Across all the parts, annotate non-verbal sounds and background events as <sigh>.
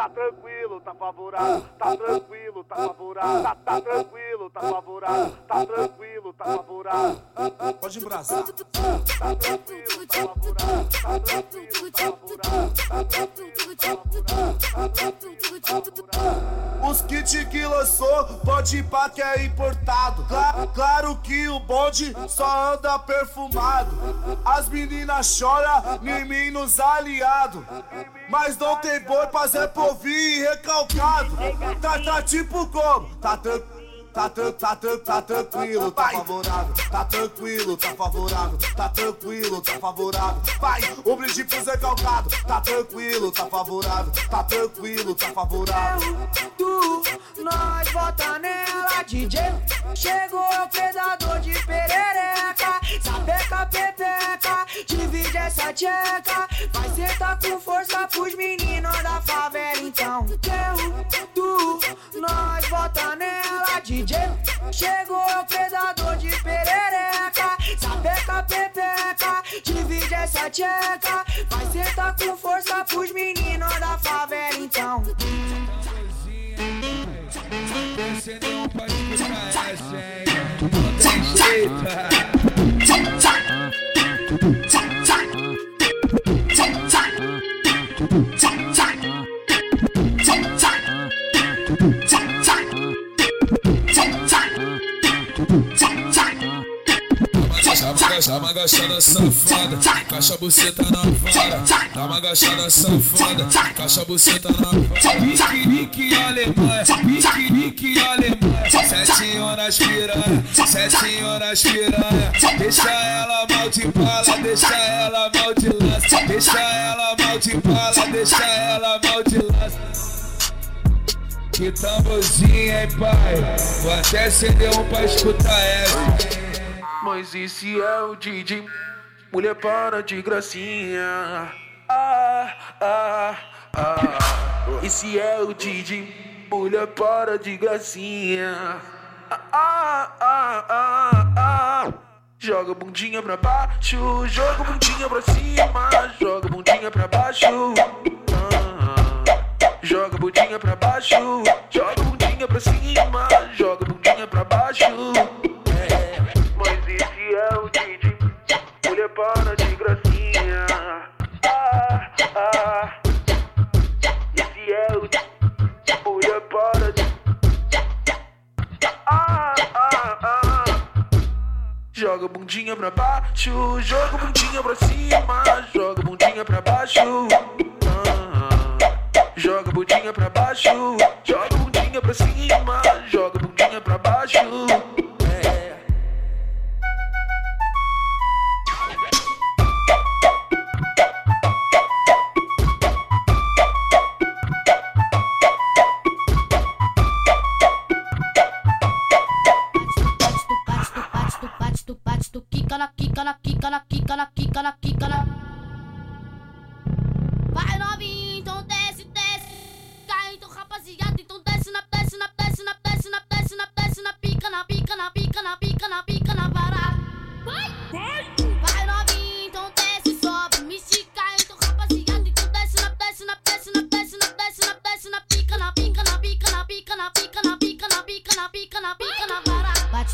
tá tranquilo, tá favorável, tá tranquilo, tá favorável, tá, tá tranquilo, tá favorável, tá tranquilo, tá favorável. Pode embrasar. Os kits que lançou, pode pá que é importado. Cla- claro que o bonde só anda perfumado. As meninas choram, em mim nos aliados. Mas não tem boi pra Zé Povinho e recalcado. Tá, tá tipo como? Tá tranquilo. Tá, tá, tran- tá tranquilo, tá favorável, tá tranquilo, tá favorável, tá tranquilo, tá favorável. Vai, o brinde pro Zé Calcado, tá tranquilo, tá favorável, tá tranquilo, tá favorável. Tu, nós bota nela, DJ. Chegou o predador de perereca. Sapeca, pepeca, divide essa tcheca. Vai sentar com força pros meninos da favela, então. Eu, tu, nós bota nela, DJ. Chegou o predador de perereca. Sapeca, pepeca, divide essa tcheca. Vai sentar com força pros meninos da favela, então. Dá uma agachada safada, caixa buceta na vara. Dá uma agachada safada, caixa buceta na vara. Nique, nique, Alemanha, nique, nique, Alemanha. Sete horas piranha, sete horas piranha. Deixa ela mal de bala, deixa ela mal de lança. Deixa ela mal de bala, deixa ela mal de lança. Que tamborzinho, hein, pai? Vou até acender um pra escutar essa. Mas esse é o Didi, mulher para de gracinha. Ah, ah, ah. Esse é o Didi, mulher para de gracinha. Ah, ah, ah, ah, ah. Joga bundinha pra baixo, joga bundinha pra cima, joga bundinha pra baixo. Joga bundinha pra baixo, joga bundinha pra cima, joga bundinha pra baixo. Para de gracinha. Ah, ah. Esse é o Didi, mulher para de. Ah, ah, ah. Joga bundinha pra baixo, joga bundinha pra cima, joga a bundinha pra baixo. Ah, joga bundinha pra baixo, joga bundinha pra cima, joga bundinha pra baixo. から木から木から木から前のビートでしてガイドカパシやテて飛んでスナップでスナップでスナップでスナップでスナップでスナップピーカナピーカナピーカナピーカナピーカナバラ。バイ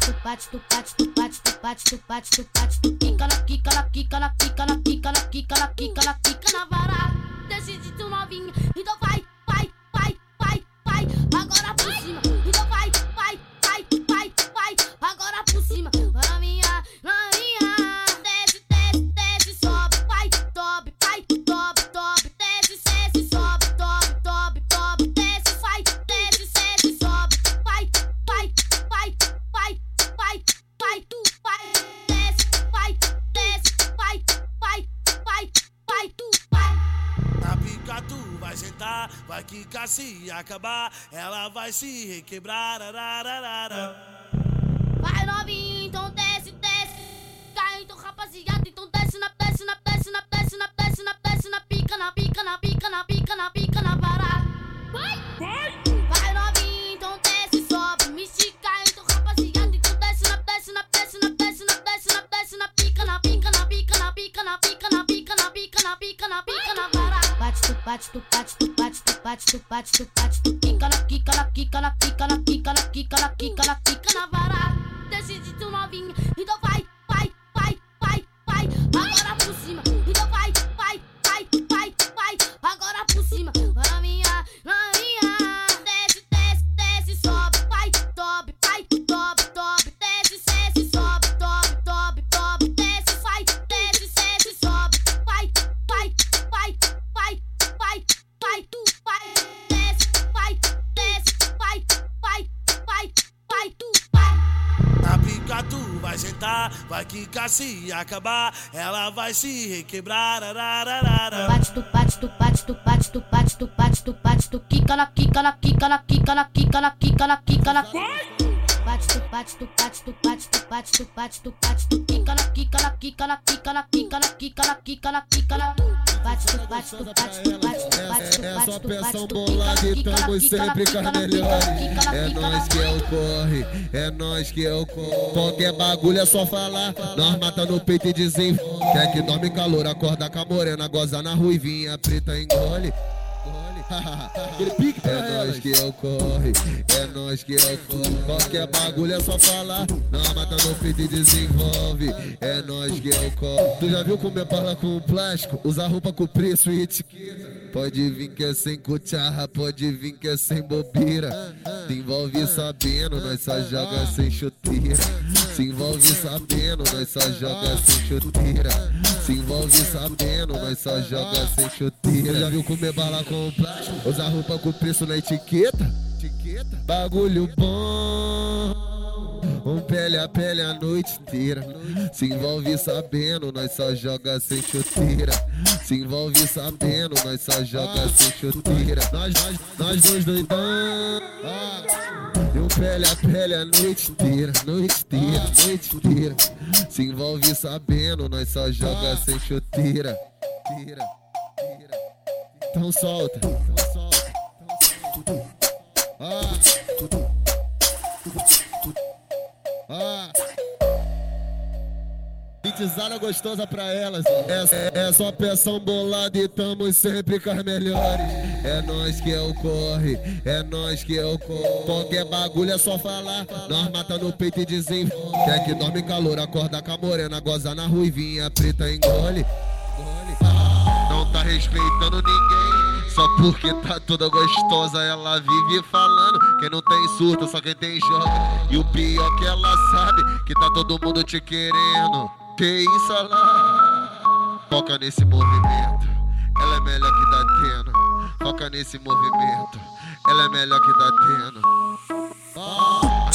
tu bate, tu bate, tu bate, tu bate, tu bate, tu bate, tu quica na quica na quica na quica na quica na quica na quica na quica na vara. Decide tu novinha, então vai, vai, vai, vai, vai, agora por cima. Vai se acabar, ela vai se requebrar. arararara. Vai novinho, então desce, desce. Cai então rapaziada, então desce na, desce na, desce na, desce na, desce na, desce na pica, na pica, na pica, na pica, na pica, na vara. Vai, vai. Vai novinho, então desce, sobe, me estica, então rapaziada, então desce na, desce na, desce na, desce na, desce na, desce na pica, na pica, na pica, na pica, na pica, na pica, na pica, na pica, na pica, na vara. Bate, tu bate, tu bate, tu bate, tu bate, tu bate, tu quica na quica na quica na quica na quica na quica na quica na quica na vara. Decide tu novinha, então vai, vai, vai, vai, vai, agora vai vai quicar se acabar, ela vai se requebrar. arararara. Bate, tu bate, tu bate, tu bate, tu bate, tu bate, tu bate, tu quica na quica na quica na quica na quica na quica na quica na Bate, tu bate, tu bate, tu bate, tu bate, tu bate, tu bate, tu quica na quica na quica na quica na quica na quica na quica na quica na Bate, tu bate, tu bate, tu bate, tu bate, tu É bate, tu bate, tu bolada e na sempre na É nós que é o corre, é nós que é o corre. Qualquer bagulho é só falar, nós mata no peito e desenvolve. Quer que dorme calor, acorda com a morena, goza na ruivinha, preta engole. <laughs> Aquele pique pra é nós que é o corre, é nós que é o corre. Qualquer bagulho é só falar, nós mata no peito e desenvolve. É nós que é o corre. Tu já viu como é parla com plástico? Usa roupa com preço e etiqueta. Pode vir que é sem cucharra, pode vir que é sem bobeira. Se envolve sabendo, nós só joga sem chuteira. Se envolve sabendo, nós só joga sem chuteira. Se envolve sabendo, nós só joga sem chuteira. Já viu comer bala com plástico? Usar roupa com preço na etiqueta? Etiqueta? Bagulho bom. Um pele a pele a noite inteira. Se envolve sabendo, nós só joga sem chuteira. Se envolve sabendo, nós só joga sem chuteira. Nós, nós, nós dois doidão. Um pele a pele a noite inteira, noite inteira, noite inteira. Se envolve sabendo, nós só joga sem chuteira. Tira, tira. Então solta, então solta, então solta. Ah. Beatzada gostosa pra elas. É, é só peção bolada e tamo sempre com as melhores. É nós que é o corre, é nós que é o corre. Qualquer bagulho é só falar. Nós mata no peito e desenvolve. Quer que dorme calor, acorda com a morena, goza na ruivinha, preta engole. Não tá respeitando ninguém. Só porque tá toda gostosa, ela vive falando. Quem não tem surto, só quem tem joga. E o pior que ela sabe que tá todo mundo te querendo. Que isso lá? Foca nesse movimento. Ela é melhor que tá tendo. Foca nesse movimento. Ela é melhor que tá tendo.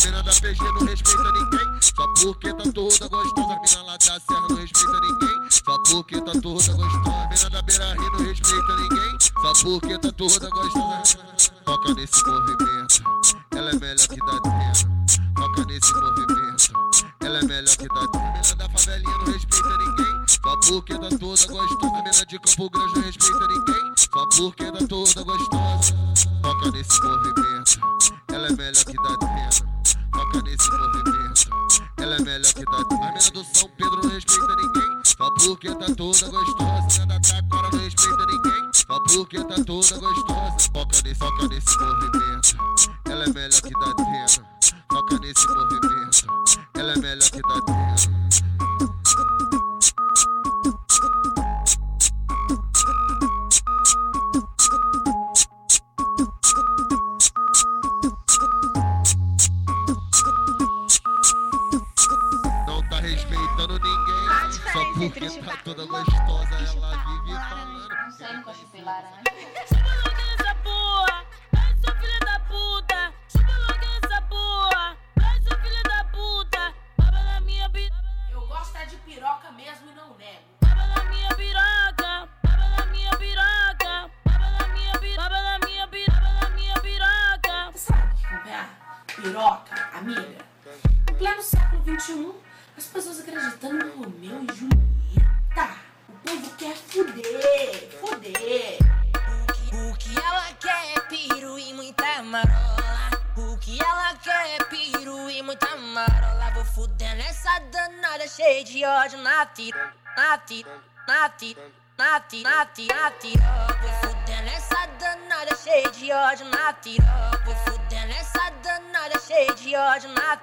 Mina da PG não respeita ninguém. Só porque tá toda gostosa. Mina lá da Serra não respeita ninguém. Só porque tá toda gostosa. Mina da Beira Rio não respeita ninguém. Só porque tá toda gostosa. Foca nesse movimento. Ela é melhor que tá tendo. Foca nesse movimento. Ela é melhor que tá tendo. A mina da favelinha não respeita ninguém. Só porque tá toda gostosa. Mina de Campo Grande não respeita ninguém. Só porque tá toda gostosa. Foca nesse movimento. Ela é melhor que tá tendo. Foca nesse movimento. Ela é melhor que tendo. A mina do São Pedro não respeita ninguém. Só porque tá toda gostosa. A mina da Taquara não respeita ninguém. Só porque tá toda gostosa. Foca nesse, foca nesse movimento. Ela é melhor que tendo. Foca nesse movimento. Ela é melhor que tá porque tá toda gostosa. Ela vive falando. Chupa logo essa porra, vai seu filho da puta. Chupa logo essa porra, vai seu filho da puta. Baba na minha piroca. Eu gosto é de piroca mesmo e não nego. Baba na minha piroca, baba na minha piroca, baba na minha piroca, baba na minha piroca, baba na minha piroca. Você sabe o que é piroca, amiga? No pleno século XXI, as pessoas acreditando no Romeu e Julieta. O povo quer fuder, fuder. O que ela quer é piru e muita marola. O que ela quer é piru e muita marola. Vou fuder nessa danada cheia de ódio na tira, na tira, na tira, na tira, na tira, na tira. Vou fuder de ódio na piroca. Vou fuder nessa danada cheia de ódio na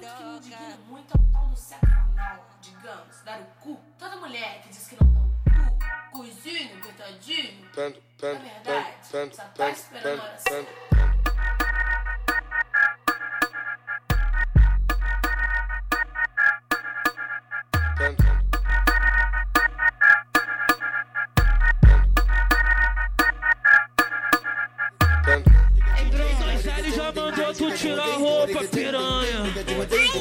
piroca. Que indigna muito é o tal do sexo anal, digamos, dar o cu. Toda mulher que diz que não dá o cu, coisinho, coitadinho, Pando, na pando, verdade, pando, só tá esperando certa. pando, pando. Ele já mandou tu tirar a roupa, piranha.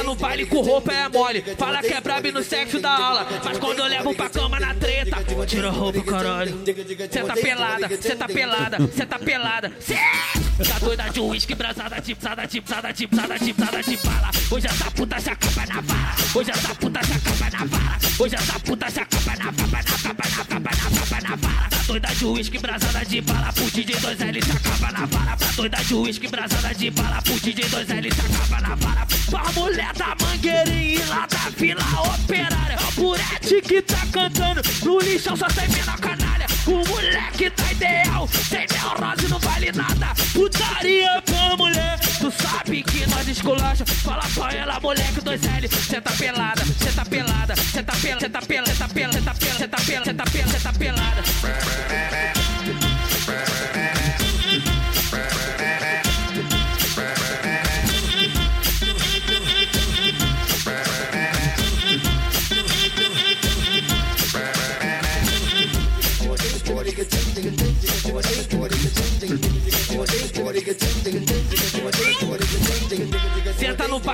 Senta no baile com roupa é mole. Fala que é brabo e no sexo da aula. Mas quando eu levo pra cama na treta, tira roupa, caralho. Cê tá pelada, cê tá pelada, cê tá pelada. Cê tá doida de uísque, brasada, tipsada, tipsada, tipsada, tipsada, de bala. Hoje essa puta se acaba na vara. Hoje essa puta se acaba na vara. Hoje essa puta se acaba na vara, na caba, na caba, na caba, na vara. Tá doida de uísque, brasada de bala. Pro DJ 2L se acaba na vara. Tá doida de uísque, brasada de bala. Pro DJ 2L se acaba na vara. Pra mulher da mangueirinha e lá da vila operária. Burete que tá cantando. No lixão só tem mina canalha. O moleque tá ideal. Sem neurose não vale nada. Putaria pra mulher. Tu sabe que nós esculacha. Fala pra ela, moleque 2L. Cê tá pelada, cê tá pelada, cê tá pelada, cê tá pelada, cê tá pelada, cê tá pelada, cê tá pelada, cê tá pelada,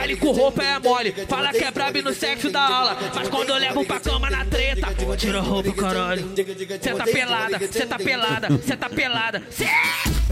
baile com roupa é mole. Fala que é brabo no sexo da aula. Mas quando eu levo pra cama na treta, tira a roupa, caralho. Cê tá pelada, cê tá pelada, cê tá pelada. Cê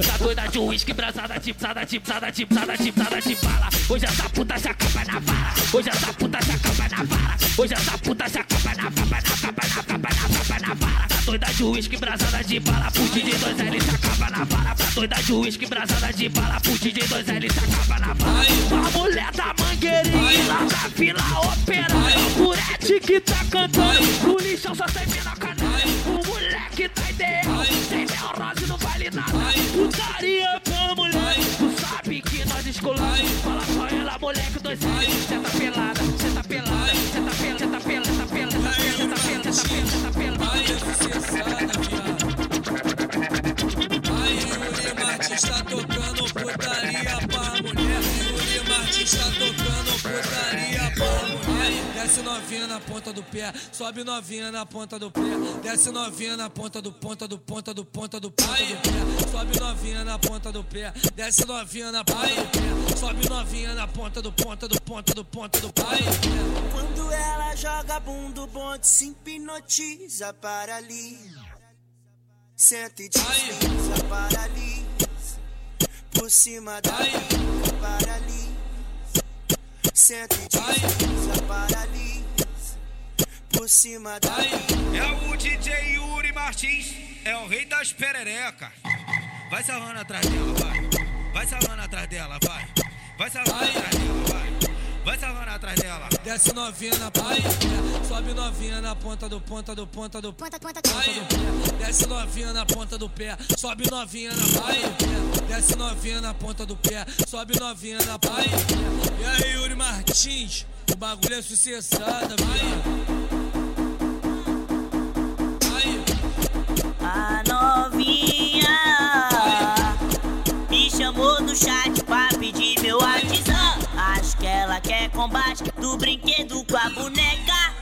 tá doida de uísque, brasada, tipsada, tipsada, tipsada, tipsada, de bala. Hoje essa puta se acaba na vara. Hoje essa puta se acaba na vara. Hoje essa puta se acaba na vara, na caba, na caba, na vara. Tá doida de uísque, brasada de bala. Pro DJ 2L se acaba na vara. Tá doida de uísque, brasada de bala. Pro DJ 2L se acaba na vara. A mulher da mangueirinha lá da vila operária. O Burete que tá cantando. No lixão só tem mina canalha. O moleque tá ideal. Sem neurose não nada. Putaria pra mulher. Tu sabe que nós escolamos. Fala pra ela, moleque, dois anos. Cê tá pelada, cê tá pelada, cê tá pelada, cê tá pelada, cê tá pelada, cê tá pelada, cê tá pelada, cê tá pelada. Aí Yuri Martins tá tocando putaria Desce novinha na ponta do pé, sobe novinha na ponta do pé. Desce novinha na ponta do ponta do ponta do ponta do pai. Sobe novinha na ponta do pé. Desce novinha na ponta do pé. Sobe novinha na ponta do ponta do ponta do ponta do pai. Quando ela joga bundo bonde, se hipnotiza, ali, Senta e desliza, ali, Por cima da paralisa 115 paralisa por cima da. É o DJ Yuri Martins, é o rei das pererecas. Vai salvando atrás dela, vai. Vai salvando atrás dela, vai. Vai salvando atrás dela, vai. Atrás dela. Desce novinha na ponta do pé, sobe novinha na ponta do ponta do ponta do ponta, ponta, pé. Desce novinha na ponta do pé, sobe novinha na ponta do pé. Desce novinha na ponta do pé, sobe novinha na ponta. E aí, Yuri Martins, o bagulho é sucessada, vai. Combate do brinquedo com a boneca.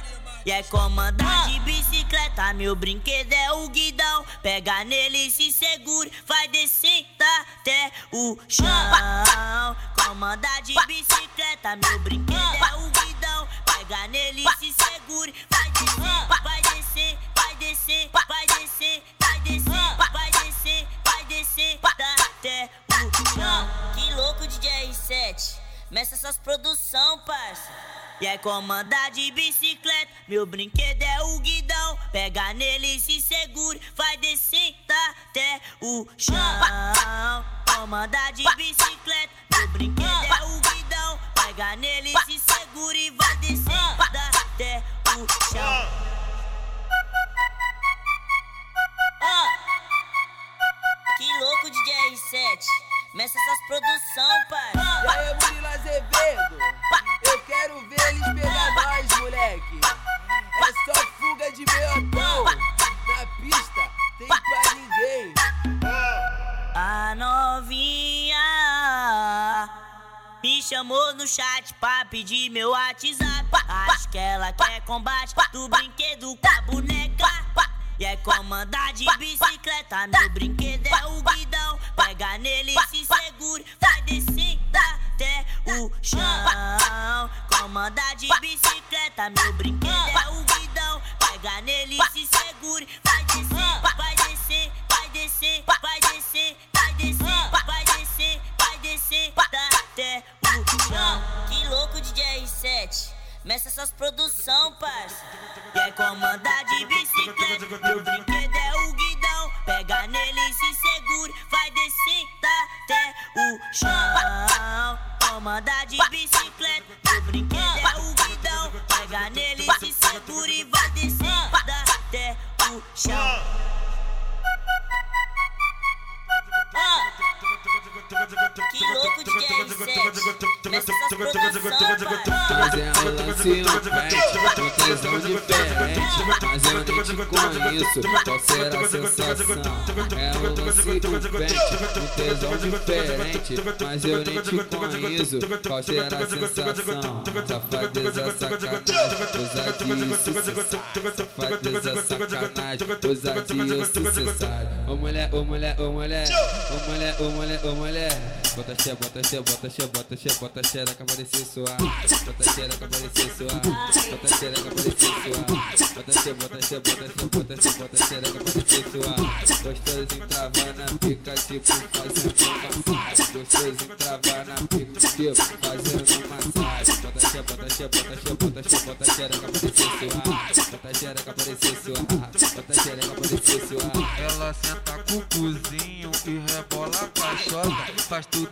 E é comandar de bicicleta, meu brinquedo é o guidão. Pega nele e se segure, vai descer até o chão. Comandar de bicicleta, meu brinquedo é o guidão. Pega nele e se segure, vai descer, vai descer, vai descer, vai descer, vai descer, vai descer, vai descer até o chão. Que louco DJ R7, começa essas produção, parça. E aí, comandar de bicicleta, meu brinquedo é o guidão. Pega nele e se segure, vai descer até o chão. Comandar de bicicleta, meu brinquedo é o guidão. Pega nele e se segure, e vai descer até o chão. Ah, ah. que louco, DJ R7. Meça essas produção, pai. E aí, Murilo Azevedo? Eu quero ver eles pegar nós, moleque. É só fuga de meu pão. Na pista, tem pra ninguém. Ah. A novinha me chamou no chat pra pedir meu WhatsApp. Acho que ela quer combate do brinquedo com a boneca. E é comandar de bicicleta, meu brinquedo é o guidão. Pega nele, se segure, vai descendo até o chão. Comandar de bicicleta, meu brinquedo é o Mas eu nem te conheço, qual será a sensação? Safadeza, sacanagem, ousadia sucessar Safadeza, sacanagem, ousadia sucessar Ô mulher, ô mulher, ô mulher Ô mulher, ô mulher, ô mulher. Bota xe, bota xe, bota xe, bota xe, bota xereca parecer suar. Bota xereca parecer suar. Bota xereca parecer suar. Bota xe, bota xe, bota xe, bota xe, bota xereca parecer suar. Gostosinho travar na pica, tipo fazendo travar na pica, fazendo massagem. Ela senta com o cozinho e rebola com a chota Faz tudo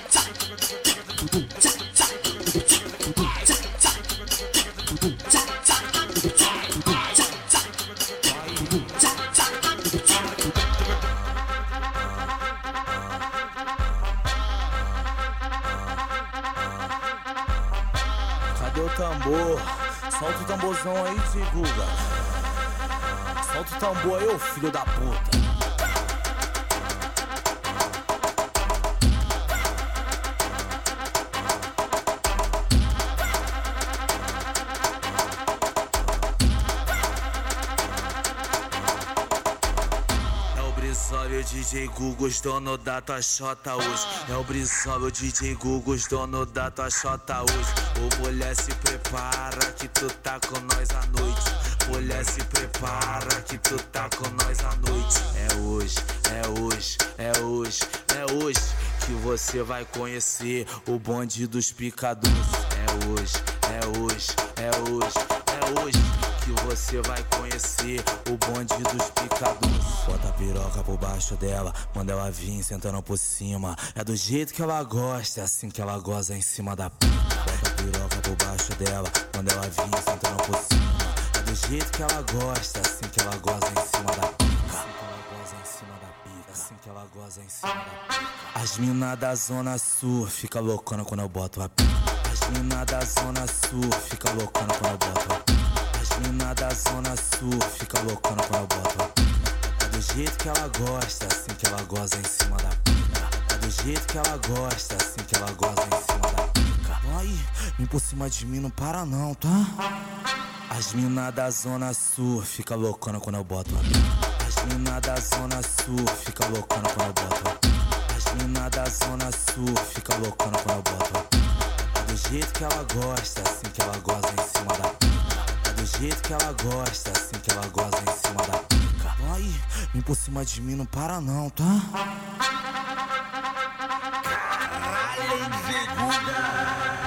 tamborzão aí, divulga. Solta o tambor aí, ô filho da puta. DJ Gugos, dono da tua xota hoje. É o Brisol e o DJ Gugos, dono da tua xota hoje. Ô mulher, se prepara que tu tá com nós à noite. Mulher, se prepara que tu tá com nós à noite. É hoje, é hoje, é hoje, é hoje que você vai conhecer o bonde dos picadores. É hoje, é hoje, é hoje, é hoje que você vai conhecer o bonde dos picadores. Bota a piroca por baixo dela, manda ela vir sentando por cima. É do jeito que ela gosta, é assim que ela goza em cima da pica. Bota a piroca por baixo dela, manda ela vir sentando por cima. É do jeito que ela gosta, é assim que ela goza em cima da pica. Assim que ela goza em cima da pica. As mina da zona sul fica loucona quando eu boto a pica. As mina da zona sul fica loucona quando eu boto a pica. As mina da zona sul fica loucona quando eu boto. É do jeito que ela gosta, assim que ela goza em cima da pica. É do jeito que ela gosta, assim que ela goza em cima da pica. Ai, vem por cima de mim, não para não, tá? As mina da zona sul fica loucona quando eu boto. As mina da zona sul fica loucona quando eu boto. As mina da zona sul fica loucona quando eu boto. É do jeito que ela gosta, assim que ela goza em cima da pica. Do jeito que ela gosta, assim que ela goza em cima da pica. Ai, vem por cima de mim, não para não, tá? De Guga,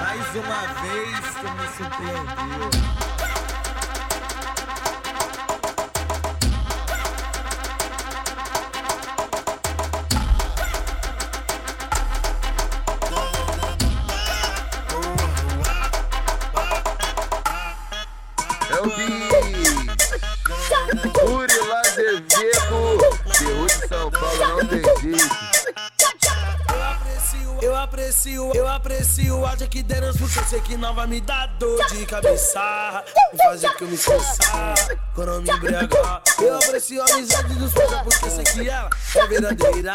mais uma vez tu me surpreendeu. Porque eu sei que não vai me dar dor de cabeça. Me fazer que eu me esforçar quando eu me embriagar. Eu aprecio a amizade dos fãs porque eu sei que ela é verdadeira.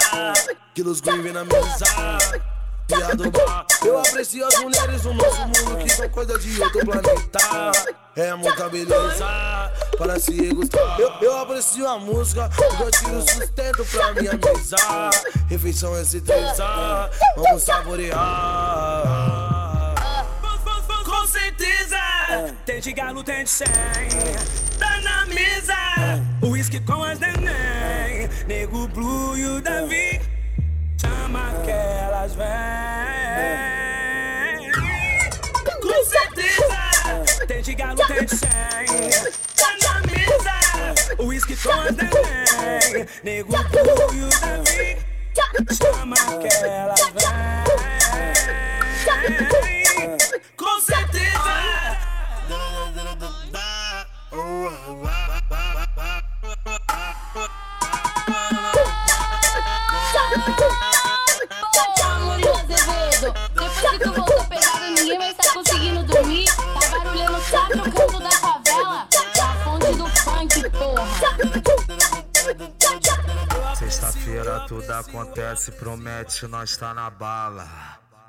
Que los green vem na mesa. Eu aprecio as mulheres do nosso mundo que são coisa de outro planeta. É muita beleza para se gostar. Eu, eu aprecio a música porque eu tiro sustento pra minha mesa. Refeição é certeza, vamos saborear. Tem de galo, tem de 100. Tá na mesa, uísque com as neném. Nego Blue e o Davi, chama que elas vêm. Com certeza, tem de galo, tem de 100. Tá na mesa, uísque com as neném. Nego Blue e o Davi, chama que elas acontece, promete, nós tá na bala.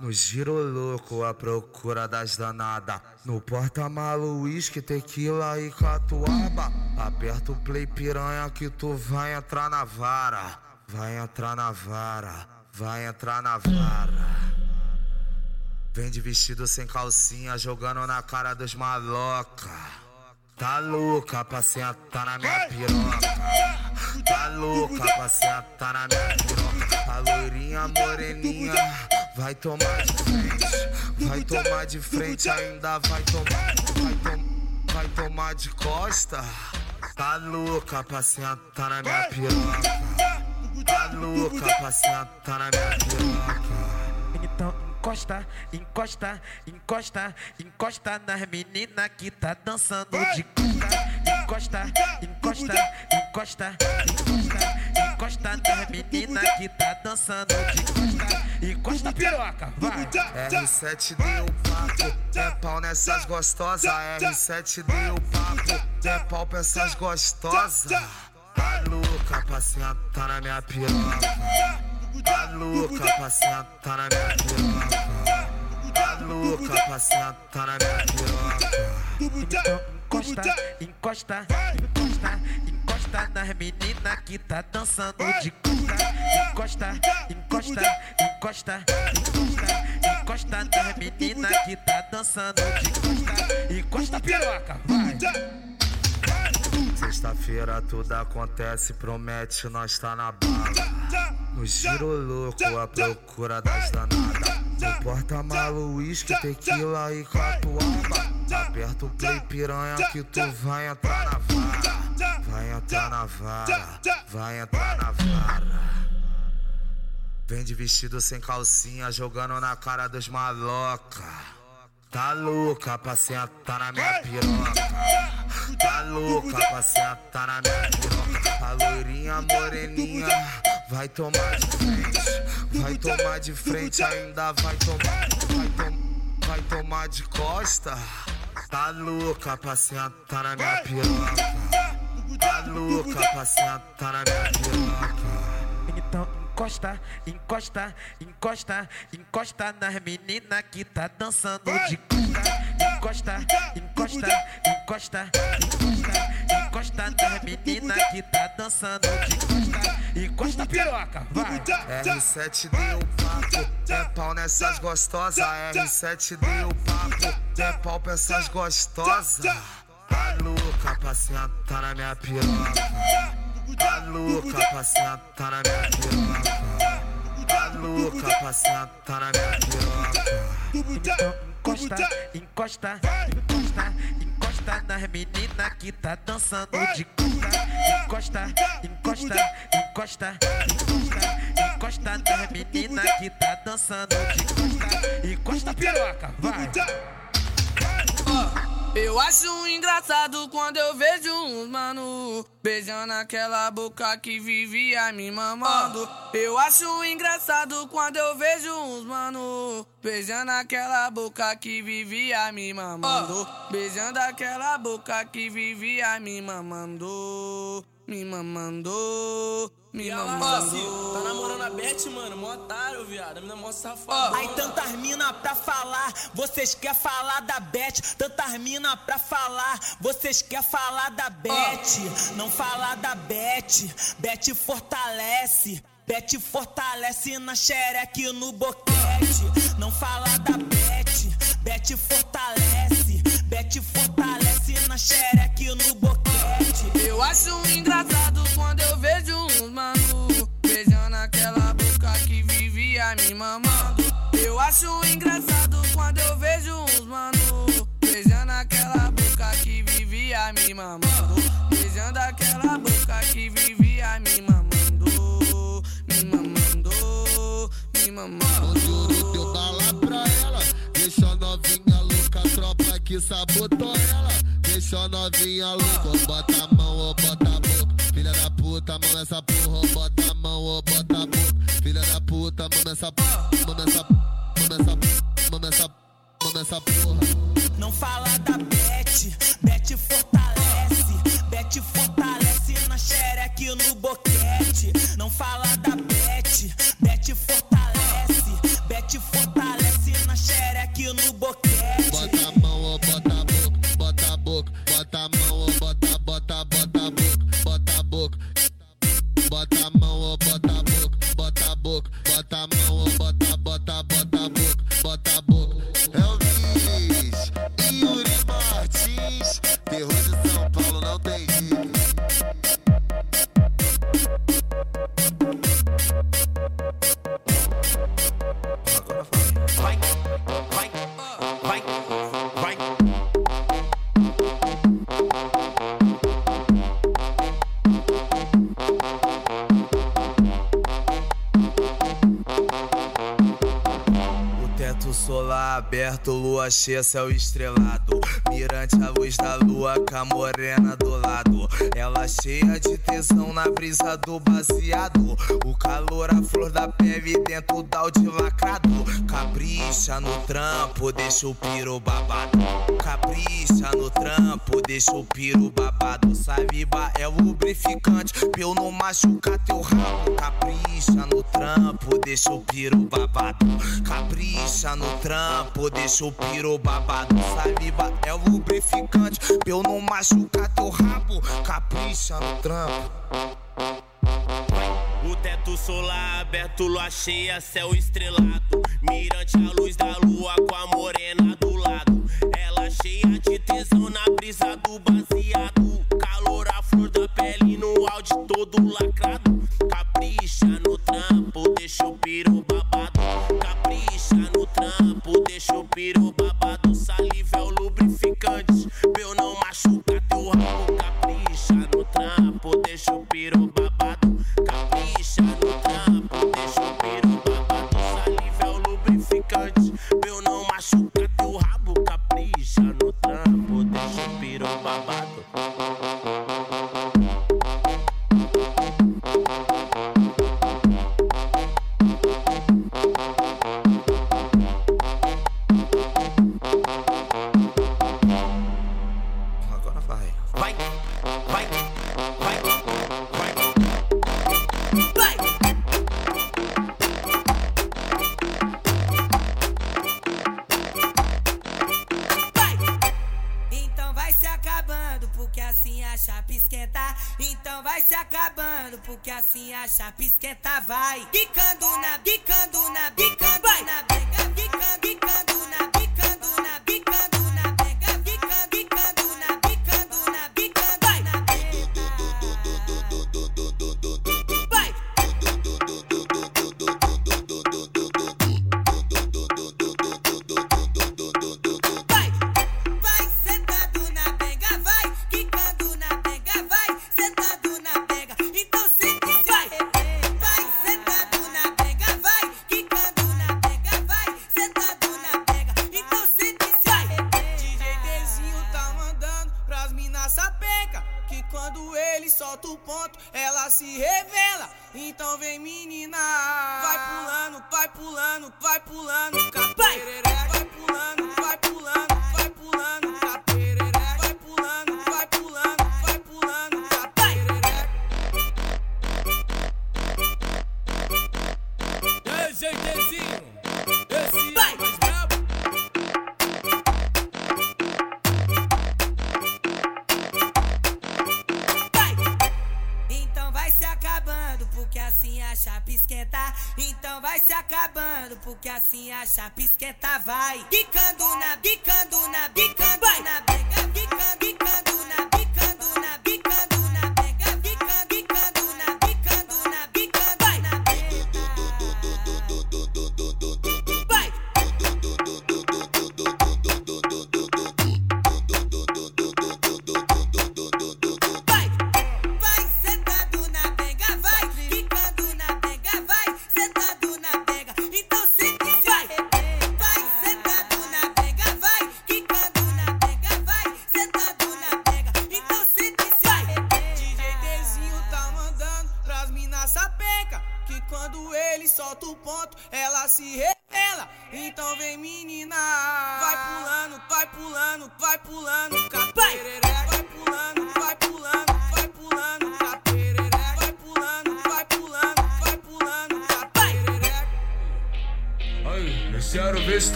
No giro louco, à procura das danadas. No porta-malo, uísque, tequila e catuaba. Aperta o play piranha que tu vai entrar na vara. Vai entrar na vara, vai entrar na vara. Vem de vestido sem calcinha, jogando na cara dos maloca. Tá louca pra sentar na minha piroca. Tá louca pra sentar na minha piroca. A loirinha moreninha vai tomar de frente. Vai tomar de frente, ainda vai tomar. Vai, tom, vai tomar de costa. Tá louca pra sentar na minha piroca. Tá louca pra sentar na minha piroca. Então encosta, encosta, encosta, encosta nas meninas que tá dançando de costa. Encosta, encosta, encosta, encosta, encosta nas meninas que tá dançando de costa. Encosta piroca, vai. R7 deu papo, é pau nessas gostosas. R7 deu papo, é pau pra essas gostosas. Tá louca pra sentar na minha piroca. Tá louca pra sentar na minha piroca. Tá louca pra sentar na minha piroca. Então encosta, encosta, encosta, encosta nas meninas que tá dançando de costa. Encosta, encosta, encosta, encosta, encosta nas meninas que tá dançando de costa. Encosta piroca, vai. Sexta-feira tudo acontece, promete, nós tá na bala. No giro louco, à procura das danadas. No porta-malo, uísque, tequila e catuaba. Aperta o play piranha que tu vai entrar na vara. Vai entrar na vara, vai entrar na vara. Vem de vestido sem calcinha, jogando na cara dos maloca. Tá louca pra sentar na minha piroca. Tá louca pra sentar na minha piroca. A loirinha moreninha vai tomar de frente. Vai tomar de frente, ainda vai tomar. Vai, tom, vai tomar de costa. Tá louca pra sentar na minha piroca. Tá louca sentar na minha piroca. Então encosta, encosta, encosta, encosta nas meninas que tá dançando de costa. Encosta, encosta, encosta, encosta, encosta nas meninas que tá dançando de costa. Encosta piroca, vai. R7 deu papo, é pau nessas gostosas. R7 deu papo, é pau pra essas gostosas. Tá louca pra sentar na minha piroca. Tá louca pra sentar na minha piroca. Tá louca pra sentar na minha piroca. Então encosta, encosta, encosta, encosta nas meninas que tá dançando de costa. Encosta, encosta, encosta, encosta, encosta nas meninas que tá dançando de costa. Encosta piroca, vai. Eu acho engraçado quando eu vejo uns mano beijando aquela boca que vivia me mamando. Eu acho engraçado quando eu vejo uns mano beijando aquela boca que vivia me mamando. Beijando aquela boca que vivia me mamando. Me mamando. Me mamando. Tá namorando a Beth, mano? Mó otário, viado. A menina é mó safada. Aí tantas mina pra falar, vocês quer falar da Beth. Tantas mina pra falar, vocês quer falar da Beth. Não falar da Beth, Beth fortalece. Beth fortalece na xereque e no boquete. Não falar da Beth, Beth fortalece. Beth fortalece na xereque e no boquete. Eu acho engraçado acho engraçado quando eu vejo uns mano beijando aquela boca que vivia me mamando. Beijando aquela boca que vivia me mamando. Me mamando, me mamando. Deu bala pra ela. Deixa a novinha louca, a tropa que sabotou ela. Deixa a novinha louca, bota a mão ou bota a boca. Filha da puta, mão nessa porra, bota a mão ou bota a boca. Filha da puta, mão nessa porra, nessa porra. Aberto, lua cheia, céu estrelado. Mirante a luz da lua, com a morena do lado. Ela cheia de tesão na brisa do baseado. O calor, a flor da pele dentro do balde lacrado. Capricha no trampo, deixa o piro babado. Capricha no trampo, deixa o piro babado. Saliva é lubrificante, eu não machucar teu rabo. Capricha no trampo, deixa o piro babado. Capricha no trampo, deixa o piro babado. Saliva é lubrificante, eu não machucar teu rabo. Capricha no trampo. O teto solar aberto, lua cheia, céu estrelado. Mirante a luz da lua com a morena do lado. Ela cheia de tesão na brisa do baseado. Calor, a flor da pele no áudio todo lacrado. Capricha no trampo, deixa o piro babado. Capricha no trampo, deixa o piro babado. Saliva é o lubrificante, deixa assim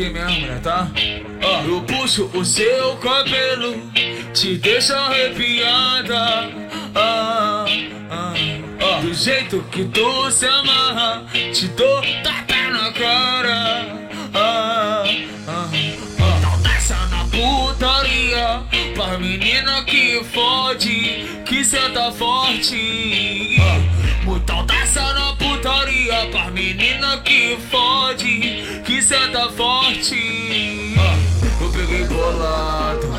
aqui mesmo, né, tá? Ó, eu puxo o seu cabelo, te deixa arrepiada. Ah, ah, ó, do jeito que tu se amarra, te dou tapa na cara. Ah, ah, ó, não desce na putaria, pra menina que fode, que senta forte. Então desce na putaria pra menina que fode, que senta forte. Eu peguei bolado,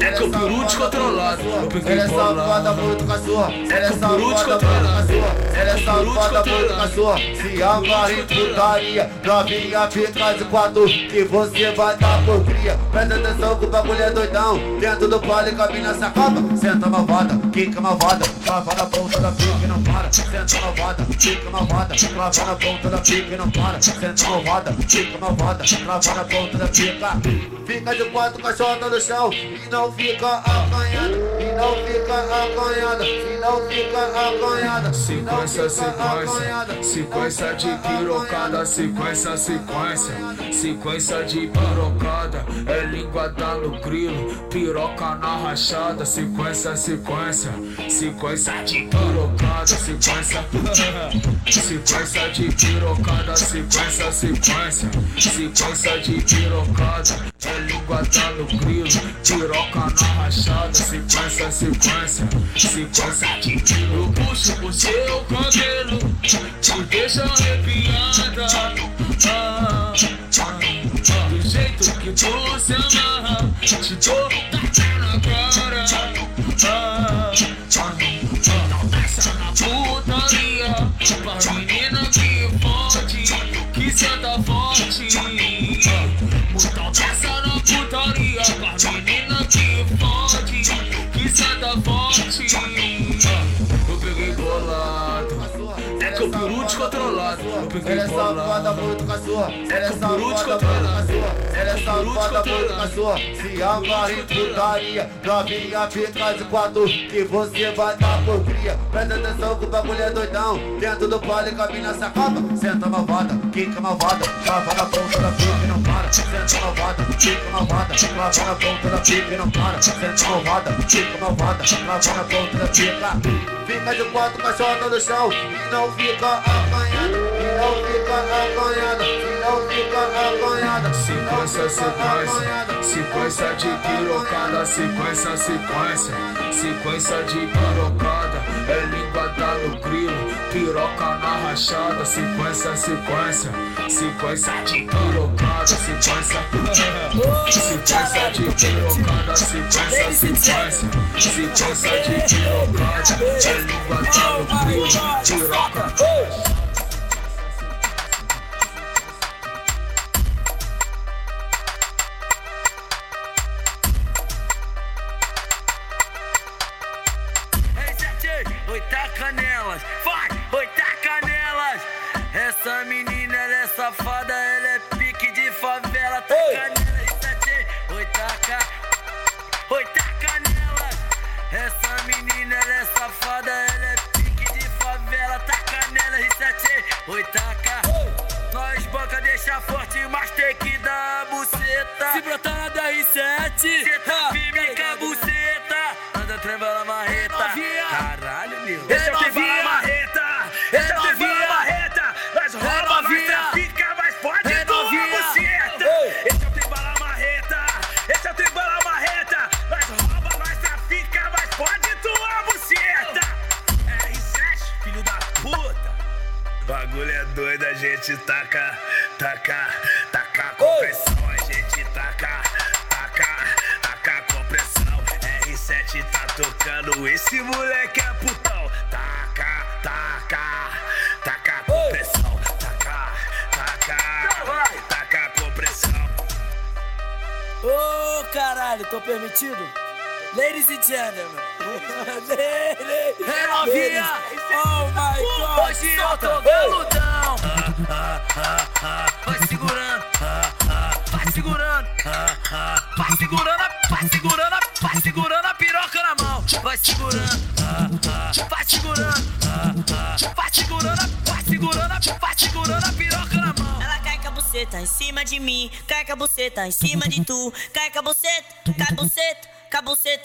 é que eu peru descontrolado. Eu peguei é bolado. muito com a sua. É Ela é eu peru descontrolado. Ela é É safada muito com a descontrolado. sua. Se amarra em putaria, novinha fica de quatro que você vai dar por cria. Presta atenção que o bagulho é doidão. Dentro do pole caminha se acaba. Senta malvada, quica malvada. Clava na ponta da pica e não para. Senta malvada, quica malvada. Clava na ponta da pica e não para. Senta malvada, quica malvada. Clava na ponta da pica. Fica de quatro caixotas no chão e não fica acanhada. E não fica acanhada. E não fica acanhada. Sequência, sequência, sequência de pirocada, sequência, sequência, sequência de pirocada, é linguada no grilo, piroca na rachada, sequência, sequência, sequência de pirocada, sequência, sequência de pirocada, sequência, sequência, sequência de pirocada, é linguada no grilo, piroca na rachada, sequência, sequência, sequência de. Eu puxo o seu cabelo, te deixa arrepiada. Do jeito que tu se amarra, te dou tapa na cara. Ah, na putaria, pra menina que fode, que senta forte. Então desce na putaria, pra menina que fode, que senta forte. Ela é safada bolado. muito com a sua. É Ela é safada muito com a descontrolado. sua. Ela que eu peru safada muito com a descontrolado. sua. Se amarra em putaria, novinha fica de quatro que você vai dar por cria. Presta atenção que o bagulho é doidão. Dentro do pole caminha se acaba. Senta malvada, quica malvada. Clava na ponta da pica e não para. Senta malvada, quica malvada. Clava na ponta da pica e não para. Senta malvada, quica malvada. Clava na ponta da pica. Fica de quatro caixotas no chão e não fica acanhada. E não fica acanhada. E não fica acanhada. Sequência, sequência, sequência de pirocada, sequência, sequência, sequência de pirocada, é linguada no grilo, piroca na rachada, sequência, sequência, sequência de pirocada, sequência, sequência de pirocada, sequência, sequência, sequência de pirocada, é linguada no grilo, buceta em cima de tu, cai com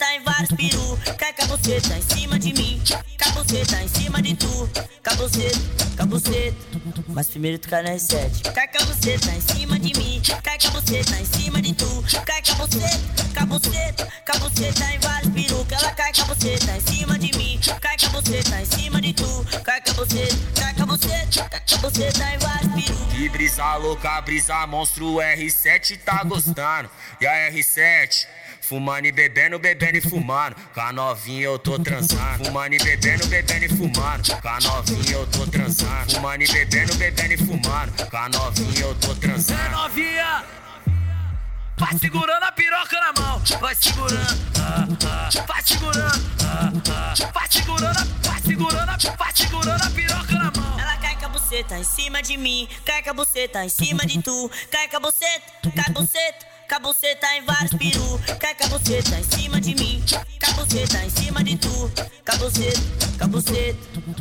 buceta em vários peru, cai com em cima de mim, cai a em cima de tu, com a com mas primeiro tu cai na R7, cai com em cima de mim, cai com a buceta em cima de tu, cai com a buceta, com com em vários peru, ela cai com a buceta em cima de mim, cai com a buceta em cima de tu, cai com a cai com a cai com a buceta em vários peru. Que brisa louca, brisa monstro, o R7 tá gostando. E a R7? Fumando e bebendo, bebendo e fumando. Com a novinha eu tô transando. Fumando e bebendo, bebendo e fumando. Com a novinha eu tô transando. Fumando e bebendo, bebendo e fumando. Com a novinha eu tô É transando. novinha! Vai segurando a piroca na mão, vai segurando, vai segurando, vai segurando, vai segurando, vai segurando a piroca na mão. Ela cai com a buceta em cima de mim, cai com a buceta em cima de tu, cai com a buceta, cai a buceta, com a buceta em vários peru, cai com a buceta em cima de mim, cai a buceta em cima de tu, com a buceta, com a buceta,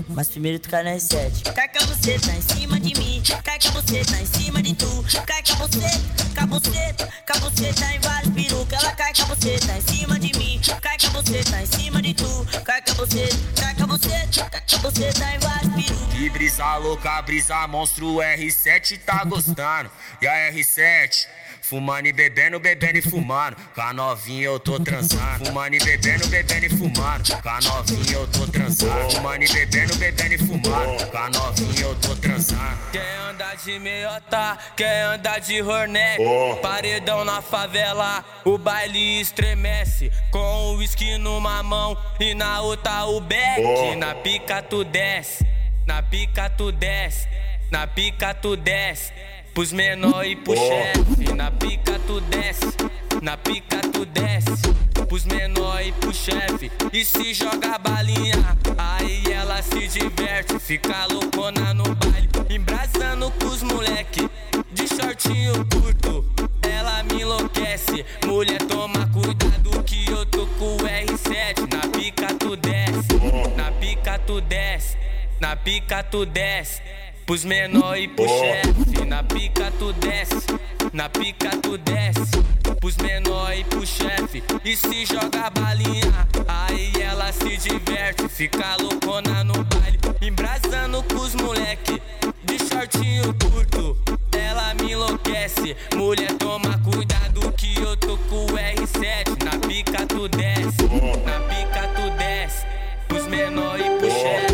mas primeiro tu cai na R7, cai com a buceta em cima de mim, cai com a buceta em cima de tu, cai com a buceta, com a buceta, com a buceta em vários peru, ela cai com a buceta em cima de mim, cai com a buceta em cima de tu, cai com a buceta, cai com a buceta, cai com a buceta em vários peru. Que brisa louca, brisa monstro, o R7 tá gostando. E a R7? Fumando e bebendo, bebendo e fumando. Com a novinha eu tô transando. Fumando e bebendo, bebendo e fumando. Com a novinha eu tô transando. Fumando e bebendo, bebendo e fumando. Com a novinha eu tô transando. Quer andar de meiota, quer andar de hornet Paredão na favela, o baile estremece Com o uísque numa mão e na outra o beck Na pica tu desce, na pica tu desce Na pica tu desce, pros menor e pro chefe Na pica tu desce, na pica tu desce. Pros menor e pro chefe E se joga balinha, aí ela se diverte. Fica loucona no baile, embrasando com os moleque De shortinho curto, ela me enlouquece Mulher toma cuidado que eu tô com o R7 Na pica tu desce, na pica tu desce Na pica tu desce Pros menor e pro chefe Na pica tu desce, na pica tu desce. Pros menor e pro chefe E se joga balinha Aí ela se diverte. Fica loucona no baile Embrasando com os moleque De shortinho curto. Ela me enlouquece Mulher toma cuidado que eu tô com o R7 Na pica tu desce Na pica tu desce Pros menor e pro chefe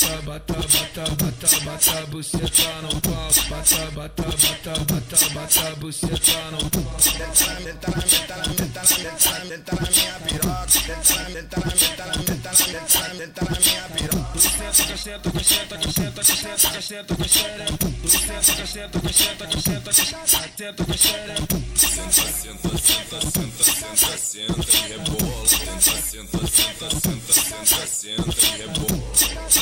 bata, bata, bata, bata, bata, buceta no pau. Bata, bata, bata, bata, bata, buceta no pau. Denta na, denta na, denta na, denta na, denta na minha piroca. Denta na, denta na, denta na, denta na, denta na minha piroca. Buceta, buceta, buceta, buceta, buceta, buceta, buceta. Buceta, buceta, buceta, buceta, buceta, buceta. Senta, senta, senta, senta, senta, senta e rebola. Senta, senta, senta, senta, senta, senta e rebola.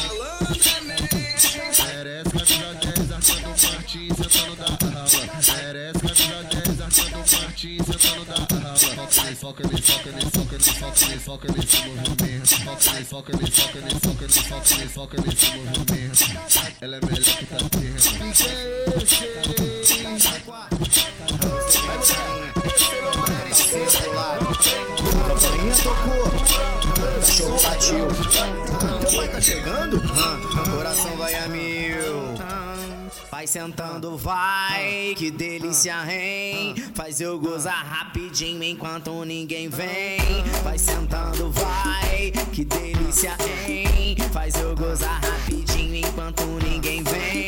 Merece camisa 10, arcando Martins, sentando da rala. Merece camisa 10, arcando Martins, sentando da rala. Foca nesse, foca nesse, foca nesse, foca nesse, foca nesse, movimento. Foca nesse, foca nesse, foca nesse, foca nesse, foca nesse, foca nesse movimento. Ela é melhor que tá tendo. Que é Campainha tocou, cachorro latiu. Teu pai tá chegando? Coração vai a mil. Vai sentando, vai, que delícia, hein? Faz eu gozar rapidinho enquanto ninguém vem. Vai sentando, vai, que delícia, hein? Faz eu gozar rapidinho enquanto ninguém vem.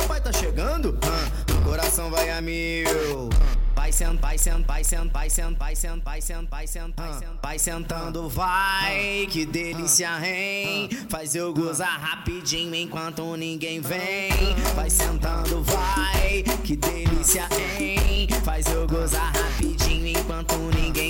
Teu pai tá chegando? Coração vai a mil. Vai sentando, vai sentando, vai sentando, vai sentando, vai sentando, vai sentando, vai sentando, vai sentando, vai que delícia, hein? Faz eu gozar rapidinho enquanto ninguém vem. Vai sentando, vai, que delícia, hein? Faz eu gozar rapidinho enquanto ninguém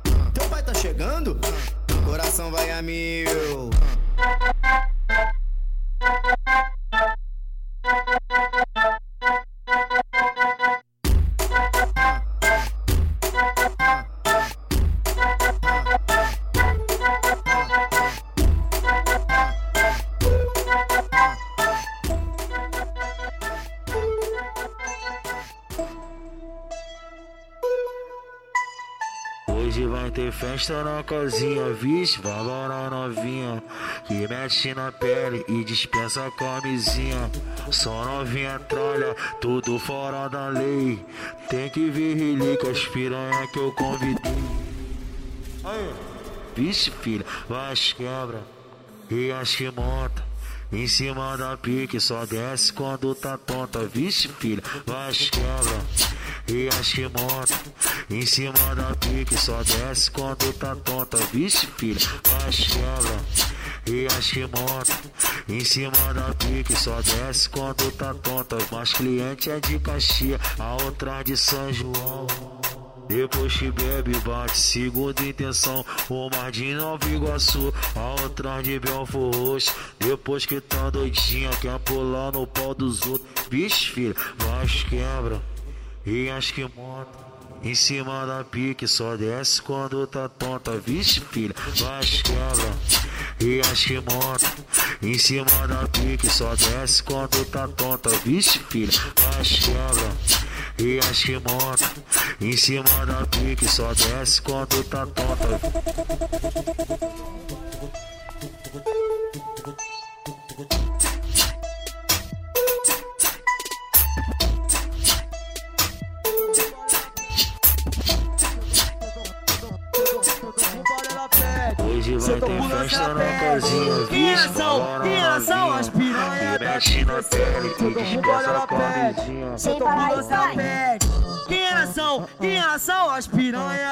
Chegando? Coração vai a mil. Festa na casinha, vixe, vambora novinha Que mexe na pele e dispensa a camisinha Só novinha tralha, tudo fora da lei. Tem que ver relíquias, piranha que eu convidei. Vixe filha, vai as quebra e as que monta. Em cima da pique, só desce quando tá tonta. Vixe, filha, vai as quebra e as que monta. Em cima da pique, só desce quando tá tonta. Vixe, filha, vai as quebra e as que monta. Em cima da pique, só desce quando tá tonta. Mas cliente é de Caxias, a outra de São João. Depois que bebe, bate segunda intenção. Uma de Nova Iguaçu, a outra de Belfor Roxo. Depois que tá doidinha, quer pular no pau dos outros. Bicho, filho, vai as quebra e as que monta. Em cima da pique, só desce quando tá tonta. Vixe, filha, vai quebra e as que monta. Em cima da pique, só desce quando tá tonta. Vixe, filha, vai quebra e as que monta. Em cima da pique, só desce quando tá tonta. Quem no pezinho, em ação, em ação, as piranha da derrubando na sem Em em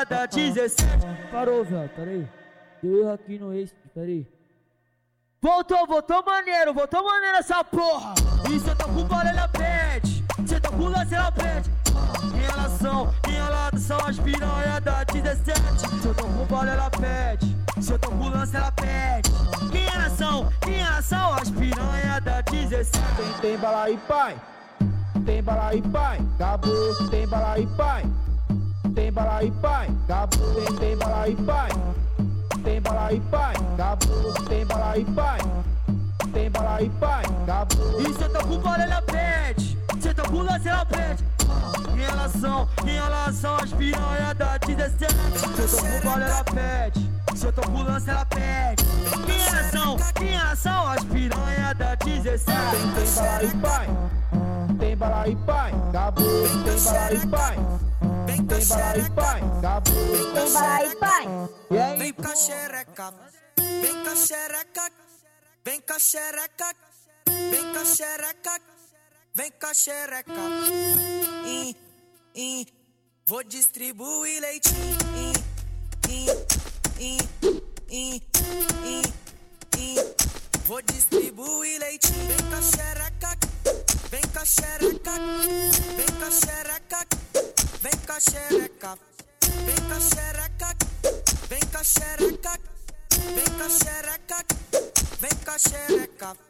da 17. Parou, velho, peraí. Deu erro aqui no ex, peraí. Voltou, voltou maneiro, voltou maneiro essa porra. Isso eu com o barulho a pede. Senta com lance, ela pede. Em relação, em relação às piranha da 17. Se eu tô com bola, ela pede. Se eu tô com lance, ela pede. Em relação, em relação às piranha da 17. Tem, tem bala aí, pai. Tem bala aí, pai. Acabou. Tem bala aí, pai. Tem bala aí, pai. Acabou. Tem, tem bala aí, pai. Tem bala aí, pai. Acabou. Tem bala aí, pai. Tem bala aí, pai. Acabou. E cê tá com bola, ela pede. Com lance, ela pede. Em relação, em relação às piranha da 17. Se eu tô com bola, ela pede. Se eu tô com lance, ela pede. Em relação, em relação às piranha da 17. Tem, tem bala aí, pai. Tem bala aí, pai. Acabou. Tem bala aí, pai. Tem bala aí, pai. Acabou. Tem bala aí, pai. E aí? Vem com a xereca, vem com a xereca, vem com a xereca, vem com a xereca, vem com a xereca. Ih, ih, vou distribuir ih, ih, vou distribuir leitinho. Vem com a xereca, vem com a xereca, vem com a xereca, vem com a xereca, vem com a xereca. Vem com a xereca, vem com a xereca, vem com a xereca.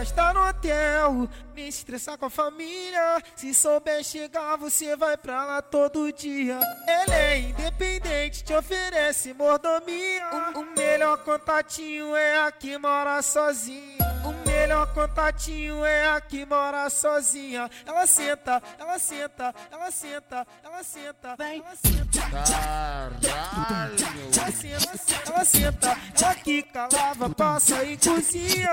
Gastar no hotel, nem se estressar com a família. Se souber chegar, você vai pra lá todo dia. Ele é independente, te oferece mordomia. O, o melhor contatinho é a que mora sozinha. Melhor contatinho é a que mora sozinha. Ela senta, ela senta, ela senta, ela senta, vem, ela senta. Caralho. Ela senta, ela senta, ela quica, lava, passa e cozinha.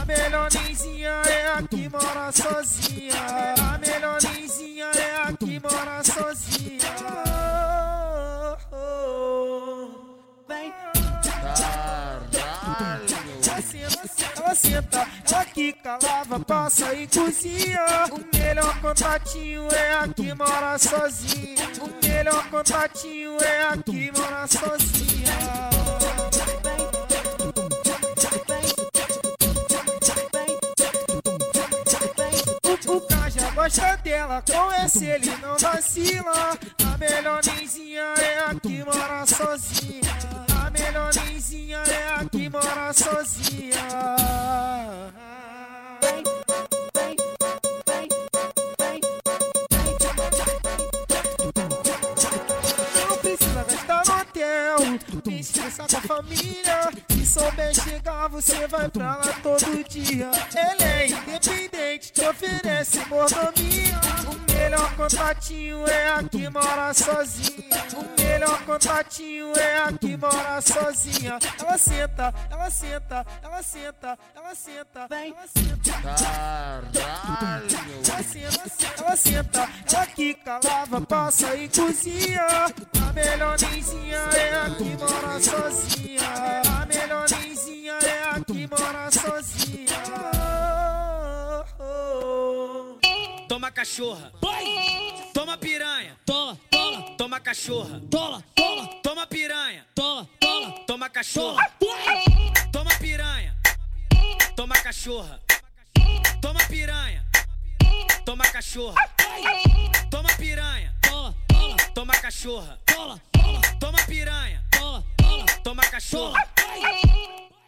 A melhor nenzinha é a que mora sozinha. A melhor nenzinha é a que mora sozinha. Oh, oh, oh. Vem. Ela senta, ela senta, ela quica, lava, passa e cozinha. O melhor contatinho é a que mora sozinha. O melhor contatinho é a que mora sozinha. Gosta dela, com esse ele não vacila. A melhor nenzinha é a que mora sozinha. A melhor nenzinha é a que mora sozinha. Nem se estressar com a família. Se souber chegar, você vai pra lá todo dia. Ele é independente, te oferece mordomia. O melhor contatinho é a que mora sozinha. O melhor contatinho é a que mora sozinha. Ela senta, ela senta, ela senta, ela senta, vem, ela senta. Caralho. Ela senta, ela senta, ela quica, lava, passa e cozinha. A melhor nenzinha é a que mora sozinha. A melhor nenzinha é a que mora sozinha. Toma cachorra. Toma piranha. Toma, toma, Toma cachorra. toma, toma, Toma piranha. toma, toma, Toma cachorra. Toma piranha. Toma cachorra. Toma piranha. Toma cachorra. Toma piranha. toma, cachorra. Toma piranha. Toma, cachorra.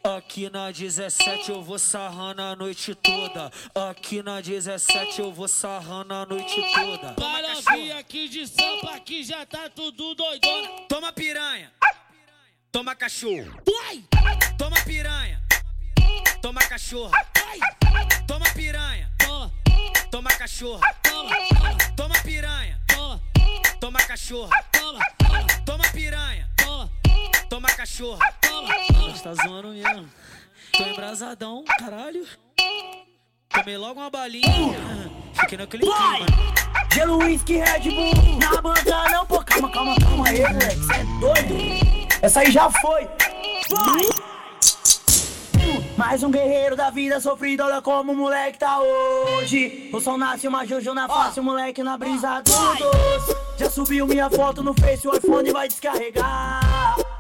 Aqui na 17 eu vou sarrando a noite toda. Aqui na 17 eu vou sarrando a noite toda. Para vir aqui de sampa, aqui já tá tudo doidona. Toma piranha. Toma cachorro. Toma piranha. Toma cachorra. Toma piranha. toma, cachorra. toma, piranha. toma, toma, Toma piranha. Toma, cachorra. toma. Você tá zoando mesmo? Tô embrasadão, caralho. Tomei logo uma balinha. Fiquei naquele clima. Gelo, whisky, Red Bull, na banda não por calma, calma, calma aí, moleque. Cê é doido? Essa aí já foi. Vai! Mais um guerreiro da vida sofrido, olha como o moleque tá hoje. O sol nasce uma juju na face, o moleque na brisa do doce. Já subiu minha foto no Face, o iPhone vai descarregar.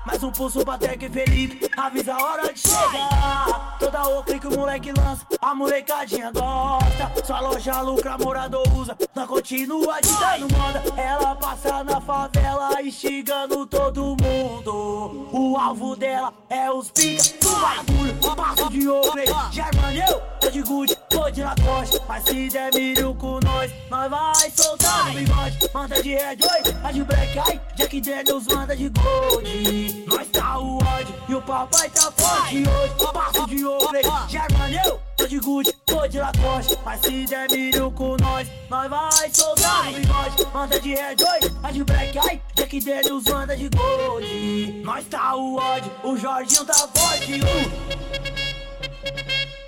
Mais um pulso pra Tec Felipe, avisa a hora de chegar. Toda ocre que o moleque lança, a molecadinha gosta. Sua loja lucra, morador usa, nós continua ditando moda. Ela passa na favela, instigando todo mundo. O alvo dela é os pica do bagulho. Passo de ocre, Germano, tô de Gucci, tô de Lacoste. Mas se der milho com nós, nós vai soltar no bigode. Manda de Red, oi, a de Black Eye, Jack Daniels manda de Gold. Nós tá o ódio e o papai tá forte hoje. Passo de ocre, Germano, eu tô de Gucci, tô de Lacoste. Mas se der milho com nós, nós vai soltar no bigode. Manda de Red, oi, a de Black Eye, Jack Daniels manda de Gold. Nós tá o ódio, o Jorginho tá forte hoje.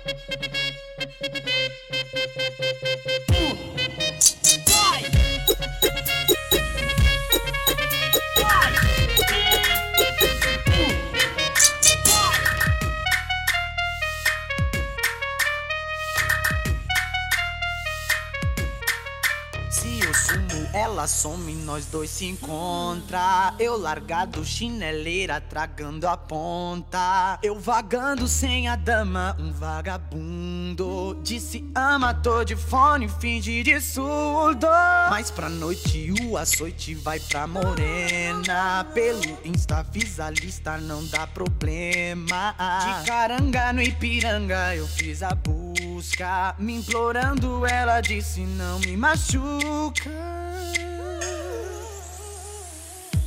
Se ela some, nós dois se encontra. Eu largado, chineleira, tragando a ponta. Eu vagando sem a dama, um vagabundo. Disse ama, tô de fone, finge de surdo. Mas pra noite o açoite vai pra morena. Pelo Insta fiz a lista, não dá problema. De caranga no Ipiranga, eu fiz a busca. Me implorando, ela disse não me machuca.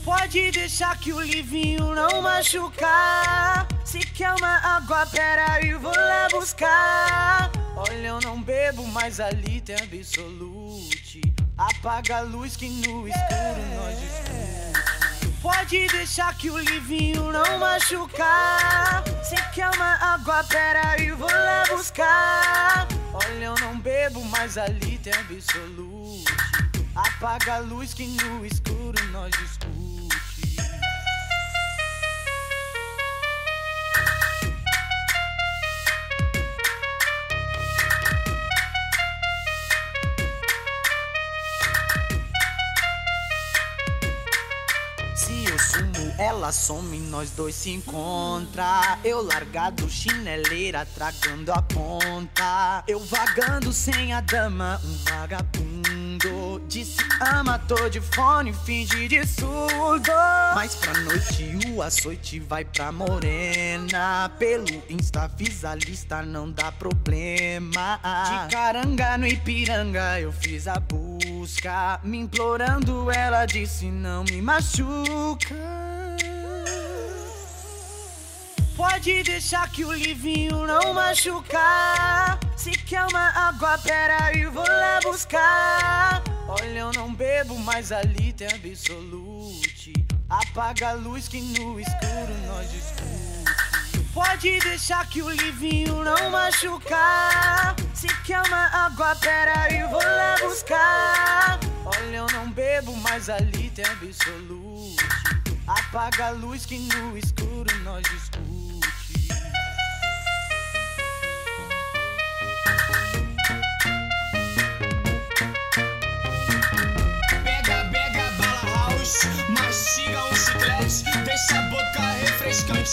Pode deixar que o livinho não machucar. Se quer uma água, pera aí, vou lá buscar. Olha, eu não bebo, mas ali tem absolute. Apaga a luz que no escuro nós discute. Pode deixar que o livinho não machucar. Se quer uma água, pera aí, vou lá buscar. Olha, eu não bebo, mas ali tem absolute. Apaga a luz que no escuro nós discute. Ela some, nós dois se encontra. Eu largado, chineleira, tragando a ponta. Eu vagando sem a dama, um vagabundo. Disse ama, tô de fone, finge de surdo. Mas pra noite o açoite vai pra morena. Pelo Insta fiz a lista, não dá problema. De caranga no Ipiranga, eu fiz a busca. Me implorando, ela disse não me machuca. Pode deixar que o livinho não machucar. Se quer uma água, pera aí, vou lá buscar. Olha, eu não bebo, mas ali tem absolute. Apaga a luz que no escuro nós discute. Pode deixar que o livinho não machucar. Se quer uma água, pera aí, vou lá buscar. Olha, eu não bebo, mas ali tem absolute. Apaga a luz que no escuro nós discute.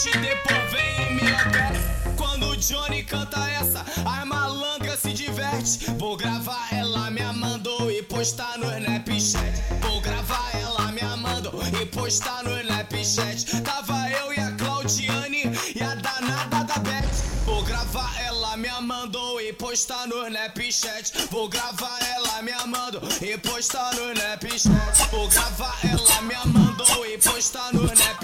Depois vem e me. Quando o Johnny canta essa, a malandra se diverte. Vou gravar ela me amando e postar no Snapchat. Vou gravar ela me amando e postar no Snapchat. Tava eu e a Claudiane e a danada da Beth. Vou gravar ela me amando e postar no Snapchat. Vou gravar ela me amando e postar no Snapchat. Vou gravar ela me amando e postar no Snapchat.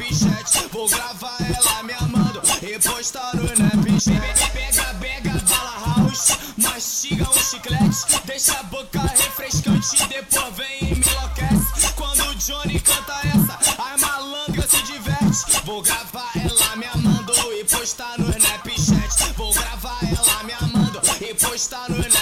Vou gravar ela me amando e postar no Snapchat. Pega, pega, bala house, mastiga um chiclete, deixa a boca refrescante, depois vem e me enlouquece. Quando o Johnny canta essa, a malandra se diverte. Vou gravar ela me amando e postar no Snapchat. Vou gravar ela me amando e postar no Snapchat.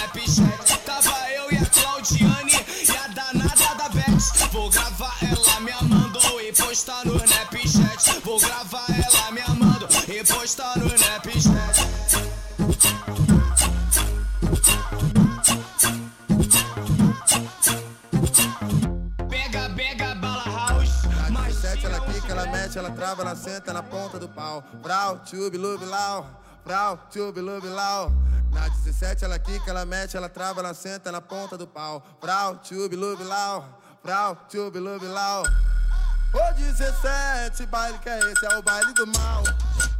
Mete, ela senta na ponta do pau. Brau, tube, lube, lau. Brau, tube, lube, lau. Na 17 ela quica, ela mete, ela trava, ela senta na ponta do pau. Brau, tube, lube, lau. Brau, tube, lube, lau. Ô 17, baile que é esse? É o baile do mal.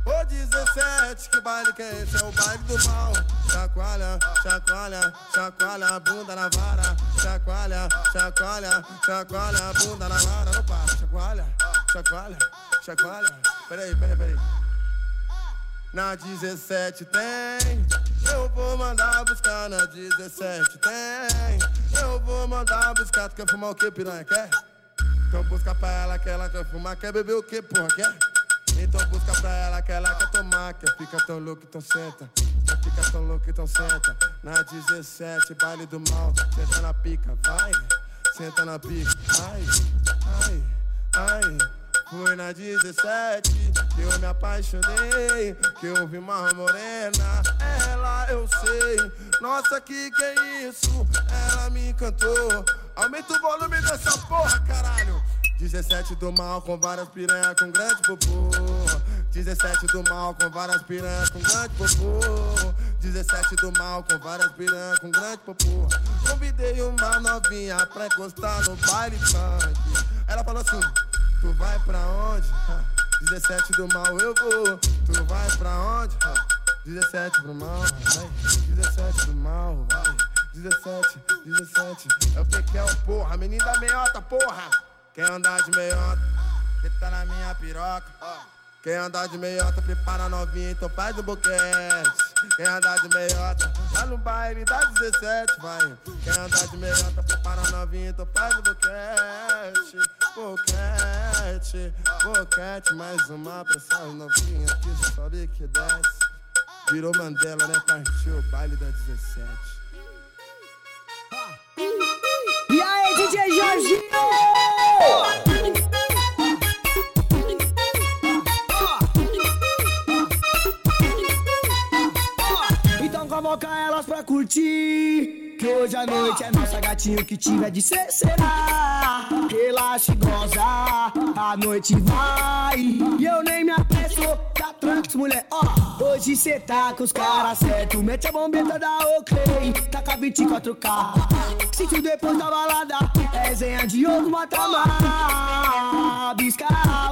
Ô 17, que baile que é esse? É o baile do mal. Chacoalha, chacoalha, chacoalha a bunda na vara. Chacoalha, chacoalha, chacoalha a bunda na vara. Não para, chacoalha, chacoalha, chacoalha. Peraí, peraí, peraí. Na 17 tem, eu vou mandar buscar na 17 tem. Eu vou mandar buscar, tu quer fumar o que, piranha? Quer? Então busca pra ela que ela quer fumar, quer beber o que, porra, quer? Então busca pra ela que ela quer tomar, quer fica tão louco, então senta. Quer fica tão louco, então senta. Na 17, baile do mal, senta na pica, vai. Senta na pica, ai, ai, ai. Foi na 17 que eu me apaixonei, que eu vi uma morena, ela eu sei. Nossa, que que é isso? Ela me encantou. Aumenta o volume dessa porra, caralho. 17 do mal com várias piranhas com grande popô. 17 do mal com várias piranhas com grande popô. 17 do mal com várias piranhas com grande popô. Convidei uma novinha pra encostar no baile funk. Ela falou assim: Tu vai pra onde? 17 do mal eu vou. Tu vai pra onde? 17 do mal, vai. 17 do mal, vai. 17, 17. É o que que é o porra? Menino da meiota, porra. Quer andar de meiota? Que tá na minha piroca. Quem andar de meiota, prepara novinha, então faz o boquete. Quem andar de meiota, vai no baile da 17, vai. Quem andar de meiota, prepara novinha, então faz o boquete. Boquete, boquete, mais uma pra essas novinhas que sobe que desce. Virou Mandela, né? Partiu o baile da 17. E aí, DJ Jorginho? Convoca elas pra curtir. Que hoje à noite é nossa gatinho que tiver de ser será. Relaxa e goza, a noite vai. E eu nem me apresso, tá tranquilo, mulher. Ó, hoje cê tá com os caras certo. Mete a bombeta da Oakley, tá com a 24K. Sítio depois da balada, resenha de outro patamar. Bisca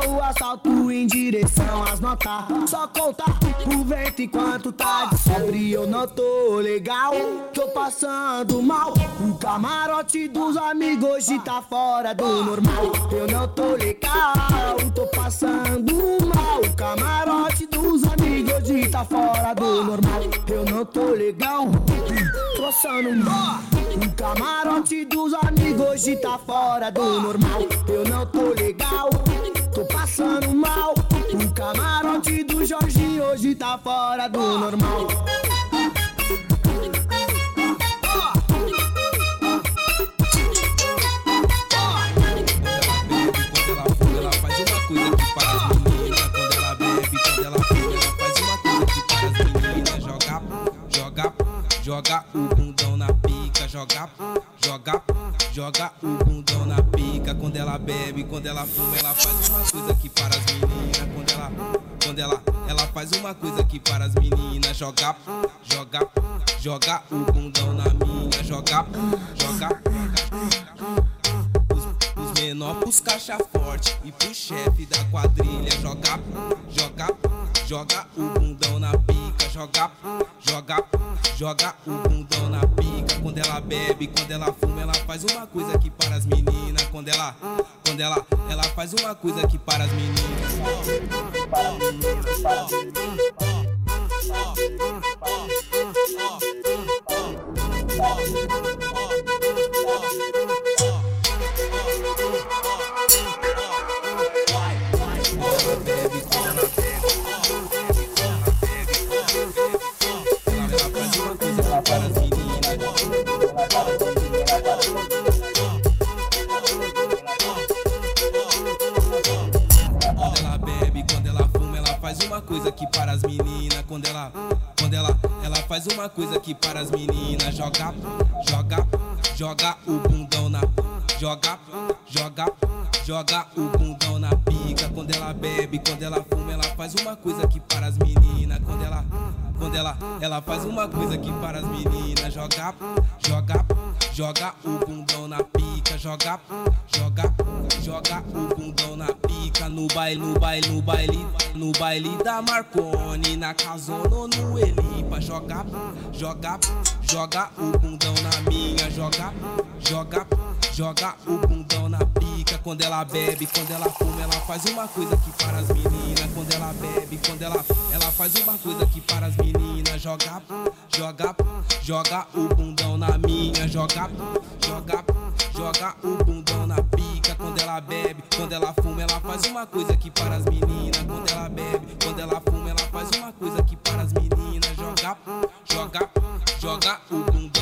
o assalto em direção às notas. Só conta o vento enquanto tá de sobre. Eu não tô legal, tô passando mal. O camarote dos amigos hoje tá fora do normal. Eu não tô legal, tô passando mal. O camarote dos amigos fora do normal. Eu não tô legal, tô passando mal. O camarote dos amigos hoje tá fora do normal. Eu não tô legal, tô passando mal. O camarote do Jorge hoje tá fora do normal. Joga, joga o bundão na pica. Joga, joga, joga o bundão na pica. Quando ela bebe, quando ela fuma, ela faz uma coisa que para as meninas. Quando ela, quando ela, ela faz uma coisa que para as meninas. Joga, joga, joga o bundão na minha. Joga, joga. Os menor pros caixa forte e pro chefe da quadrilha. Joga, joga, joga o bundão na pica. Joga, joga, joga o bundão na pica. Quando ela bebe, quando ela fuma, ela faz uma coisa que para as meninas. Quando ela, quando ela, ela faz uma coisa que para as meninas. Uma coisa que para as meninas. Joga, joga, joga o bundão na. Joga, joga, joga o bundão na pica. Quando ela bebe, quando ela fuma, ela faz uma coisa que para as meninas. Quando ela, quando ela, ela faz uma coisa que para as meninas. Joga, joga, joga o bundão na pica. Joga, no baile, no baile, no baile da Marconi. Na casona no Elipa. Joga, joga, joga o bundão na minha. Joga, joga, joga o bundão na pica. Quando ela bebe, quando ela fuma, ela faz uma coisa que para as meninas. Quando ela bebe, quando ela, ela faz uma coisa que para as meninas. Joga, joga, joga o bundão na minha. Joga, joga, joga o bundão na pica. Quando ela bebe, quando ela fuma, ela faz uma coisa que para as meninas. Quando ela bebe, quando ela fuma, ela faz uma coisa que para as meninas. Joga, joga, joga o bundão